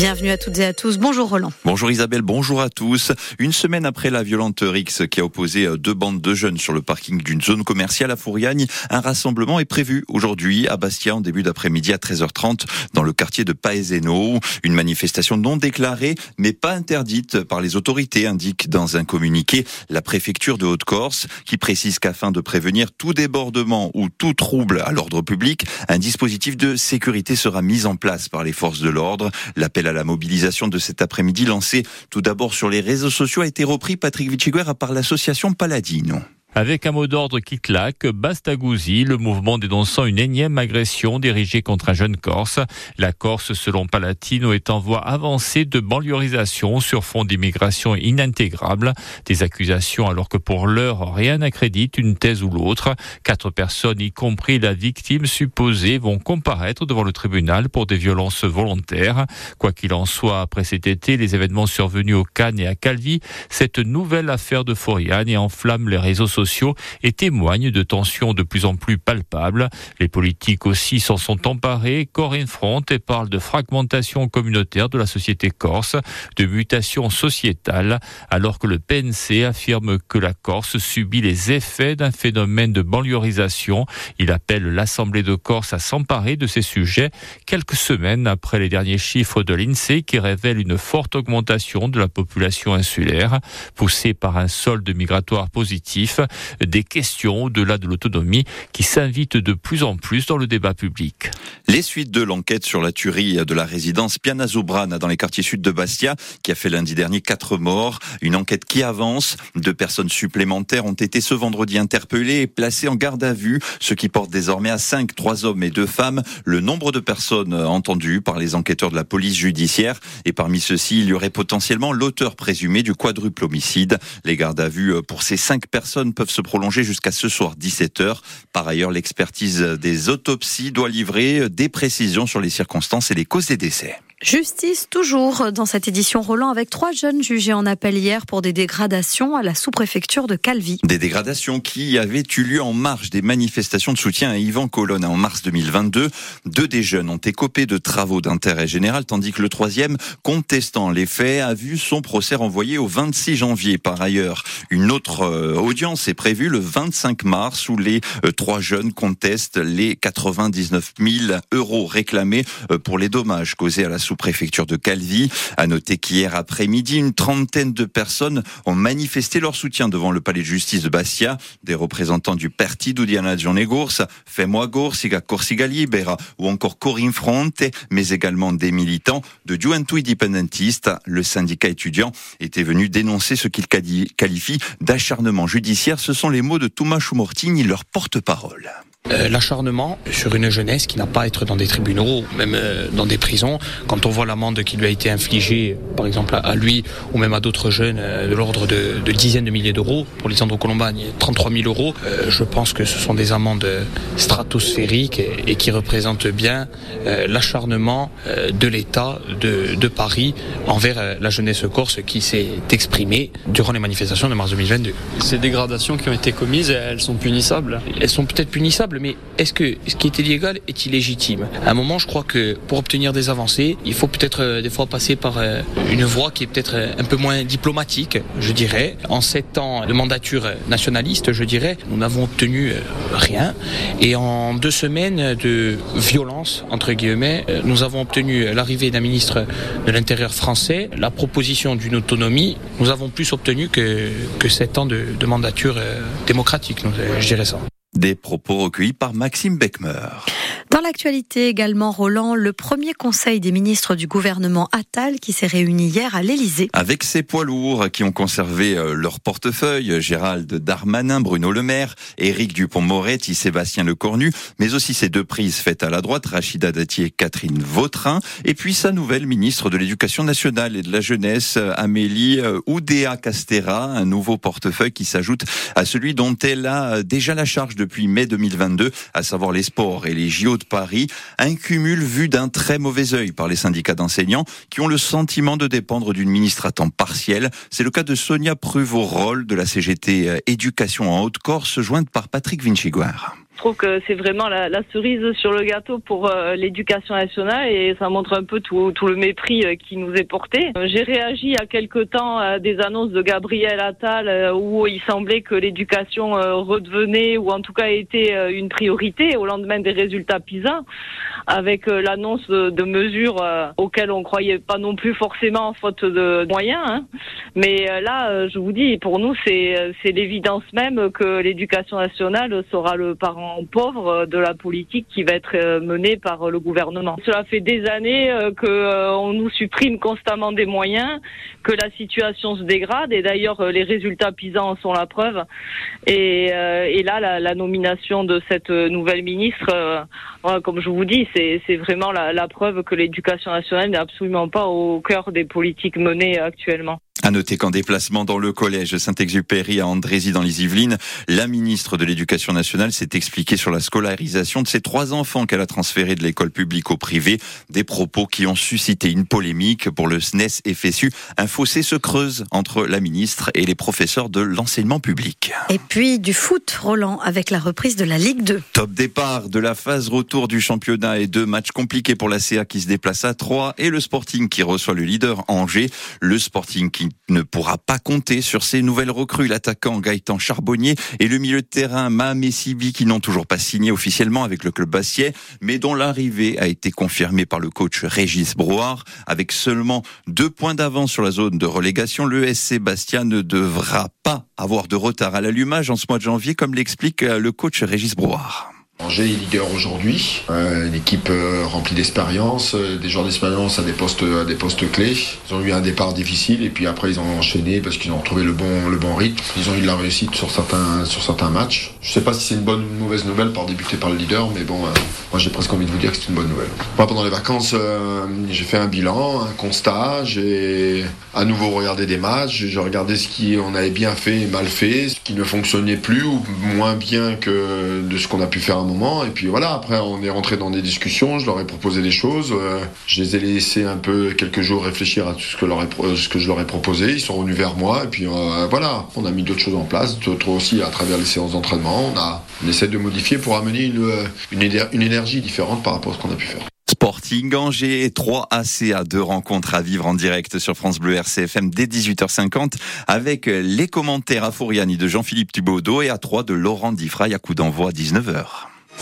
Bienvenue à toutes et à tous. Bonjour Roland. Bonjour Isabelle, bonjour à tous. Une semaine après la violente rixe qui a opposé deux bandes de jeunes sur le parking d'une zone commerciale à Fouriagne, un rassemblement est prévu aujourd'hui à Bastia en début d'après-midi à 13h30 dans le quartier de Paeseno. Une manifestation non déclarée mais pas interdite par les autorités, indique dans un communiqué la préfecture de Haute-Corse qui précise qu'afin de prévenir tout débordement ou tout trouble à l'ordre public, un dispositif de sécurité sera mis en place par les forces de l'ordre. L'appel la mobilisation de cet après-midi lancé tout d'abord sur les réseaux sociaux a été repris Patrick Vichiguer par l'association Paladino. Avec un mot d'ordre qui claque, Bastagouzi, le mouvement dénonçant une énième agression dirigée contre un jeune Corse. La Corse, selon Palatino, est en voie avancée de banliorisation sur fond d'immigration inintégrable. Des accusations alors que pour l'heure, rien n'accrédite une thèse ou l'autre. Quatre personnes, y compris la victime supposée, vont comparaître devant le tribunal pour des violences volontaires. Quoi qu'il en soit, après cet été, les événements survenus au Cannes et à Calvi, cette nouvelle affaire de Foriane enflamme les réseaux sociaux et témoignent de tensions de plus en plus palpables. Les politiques aussi s'en sont emparés. Corinne Front parle de fragmentation communautaire de la société corse, de mutation sociétale, alors que le PNC affirme que la Corse subit les effets d'un phénomène de banliorisation. Il appelle l'Assemblée de Corse à s'emparer de ces sujets quelques semaines après les derniers chiffres de l'INSEE qui révèlent une forte augmentation de la population insulaire, poussée par un solde migratoire positif des questions au-delà de l'autonomie qui s'invitent de plus en plus dans le débat public. Les suites de l'enquête sur la tuerie de la résidence Piana Zubrana dans les quartiers sud de Bastia, qui a fait lundi dernier quatre morts. Une enquête qui avance. Deux personnes supplémentaires ont été ce vendredi interpellées et placées en garde à vue, ce qui porte désormais à cinq, trois hommes et deux femmes, le nombre de personnes entendues par les enquêteurs de la police judiciaire. Et parmi ceux-ci, il y aurait potentiellement l'auteur présumé du quadruple homicide. Les gardes à vue pour ces cinq personnes peuvent se prolonger jusqu'à ce soir 17h. Par ailleurs, l'expertise des autopsies doit livrer des précisions sur les circonstances et les causes des décès. Justice toujours dans cette édition Roland avec trois jeunes jugés en appel hier pour des dégradations à la sous-préfecture de Calvi. Des dégradations qui avaient eu lieu en marge des manifestations de soutien à Yvan Colonne en mars 2022. Deux des jeunes ont écopé de travaux d'intérêt général tandis que le troisième, contestant les faits, a vu son procès renvoyé au 26 janvier. Par ailleurs, une autre euh, audience est prévue le 25 mars où les euh, trois jeunes contestent les 99 000 euros réclamés euh, pour les dommages causés à la sous-préfecture de Calvi. À noter qu'hier après-midi, une trentaine de personnes ont manifesté leur soutien devant le palais de justice de Bastia. Des représentants du Parti Diana Gors, Fais-moi Siga Corsiga Libera ou encore Corinne Fronte, mais également des militants de Juventud Independentista. Le syndicat étudiant était venu dénoncer ce qu'il qualifie d'acharnement judiciaire. Ce sont les mots de Thomas Chumortini, leur porte-parole. Euh, l'acharnement sur une jeunesse qui n'a pas à être dans des tribunaux, même euh, dans des prisons. Quand on voit l'amende qui lui a été infligée, par exemple à, lui ou même à d'autres jeunes, euh, de l'ordre de, dizaines de milliers d'euros, pour Lisandro Colombagne, 33 000 euros, je pense que ce sont des amendes stratosphériques et, qui représentent bien l'acharnement de l'État de, de, Paris envers la jeunesse corse qui s'est exprimée durant les manifestations de mars 2022. Ces dégradations qui ont été commises, elles sont punissables? Elles sont peut-être punissables mais est-ce que ce qui est illégal est illégitime? À un moment, je crois que pour obtenir des avancées, il faut peut-être euh, des fois passer par euh, une voie qui est peut-être euh, un peu moins diplomatique, je dirais. En sept ans de mandature nationaliste, je dirais, nous n'avons obtenu rien. Et en deux semaines de violence, entre guillemets, nous avons obtenu l'arrivée d'un ministre de l'Intérieur français, la proposition d'une autonomie. Nous avons plus obtenu que, sept ans de mandature démocratique, je dirais ça. Des propos recueillis par Maxime Beckmer. Dans l'actualité également, Roland, le premier conseil des ministres du gouvernement Attal qui s'est réuni hier à l'Élysée. Avec ses poids lourds qui ont conservé euh, leur portefeuille, Gérald Darmanin, Bruno Le Maire, Éric Dupont-Moretti, Sébastien Lecornu, mais aussi ses deux prises faites à la droite, Rachida Dati et Catherine Vautrin, et puis sa nouvelle ministre de l'Éducation nationale et de la jeunesse, Amélie euh, Oudéa Castera, un nouveau portefeuille qui s'ajoute à celui dont elle a déjà la charge depuis mai 2022, à savoir les sports et les JO Paris, un cumul vu d'un très mauvais œil par les syndicats d'enseignants qui ont le sentiment de dépendre d'une ministre à temps partiel. C'est le cas de Sonia Pruvot-Roll de la CGT euh, Éducation en Haute-Corse, jointe par Patrick Vinciguard. Trouve que c'est vraiment la, cerise sur le gâteau pour l'éducation nationale et ça montre un peu tout, le mépris qui nous est porté. J'ai réagi il y a quelque temps à des annonces de Gabriel Attal où il semblait que l'éducation redevenait ou en tout cas était une priorité au lendemain des résultats PISA avec l'annonce de, mesures auxquelles on croyait pas non plus forcément faute de moyens. Hein. Mais là, je vous dis, pour nous, c'est l'évidence même que l'éducation nationale sera le parent pauvre de la politique qui va être menée par le gouvernement. Cela fait des années que on nous supprime constamment des moyens, que la situation se dégrade et d'ailleurs les résultats PISA en sont la preuve. Et, et là, la, la, nomination de cette nouvelle ministre, comme je vous dis, c'est vraiment la, la preuve que l'éducation nationale n'est absolument pas au cœur des politiques menées actuellement. À noter qu'en déplacement dans le collège Saint-Exupéry à Andrézy dans les Yvelines, la ministre de l'Éducation nationale s'est expliquée sur la scolarisation de ses trois enfants qu'elle a transférés de l'école publique au privé. Des propos qui ont suscité une polémique pour le SNES FSU. Un fossé se creuse entre la ministre et les professeurs de l'enseignement public. Et puis du foot, Roland, avec la reprise de la Ligue 2. Top départ de la phase retour du championnat et deux matchs compliqués pour la CA qui se déplace à 3 et le Sporting qui reçoit le leader Angers. Le Sporting qui ne pourra pas compter sur ses nouvelles recrues, l'attaquant Gaëtan Charbonnier et le milieu de terrain Mahamé Sibi qui n'ont toujours pas signé officiellement avec le club Bassier, mais dont l'arrivée a été confirmée par le coach Régis Brouard. Avec seulement deux points d'avance sur la zone de relégation, le SC Bastia ne devra pas avoir de retard à l'allumage en ce mois de janvier, comme l'explique le coach Régis Brouard. Angers est leader aujourd'hui, euh, une équipe euh, remplie d'expérience, euh, des joueurs d'expérience à des postes à des postes clés. Ils ont eu un départ difficile et puis après ils ont enchaîné parce qu'ils ont retrouvé le bon le bon rythme. Ils ont eu de la réussite sur certains sur certains matchs. Je sais pas si c'est une bonne ou une mauvaise nouvelle par débuter par le leader, mais bon, moi j'ai presque envie de vous dire que c'est une bonne nouvelle. Moi pendant les vacances, j'ai fait un bilan, un constat, j'ai à nouveau regardé des matchs, j'ai regardé ce qui on avait bien fait et mal fait, ce qui ne fonctionnait plus ou moins bien que de ce qu'on a pu faire à moment. Et puis voilà, après, on est rentré dans des discussions. Je leur ai proposé des choses. Euh, je les ai laissés un peu quelques jours réfléchir à tout ce que, leur ce que je leur ai proposé. Ils sont revenus vers moi. Et puis euh, voilà, on a mis d'autres choses en place, d'autres aussi à travers les séances d'entraînement. On, a, on essaie de modifier pour amener une, une, une énergie différente par rapport à ce qu'on a pu faire. Sporting Angers, 3 ACA, deux rencontres à vivre en direct sur France Bleu RCFM dès 18h50 avec les commentaires à Fouriani de Jean-Philippe Thubaudot et à 3 de Laurent Diffray à coup d'envoi à 19h.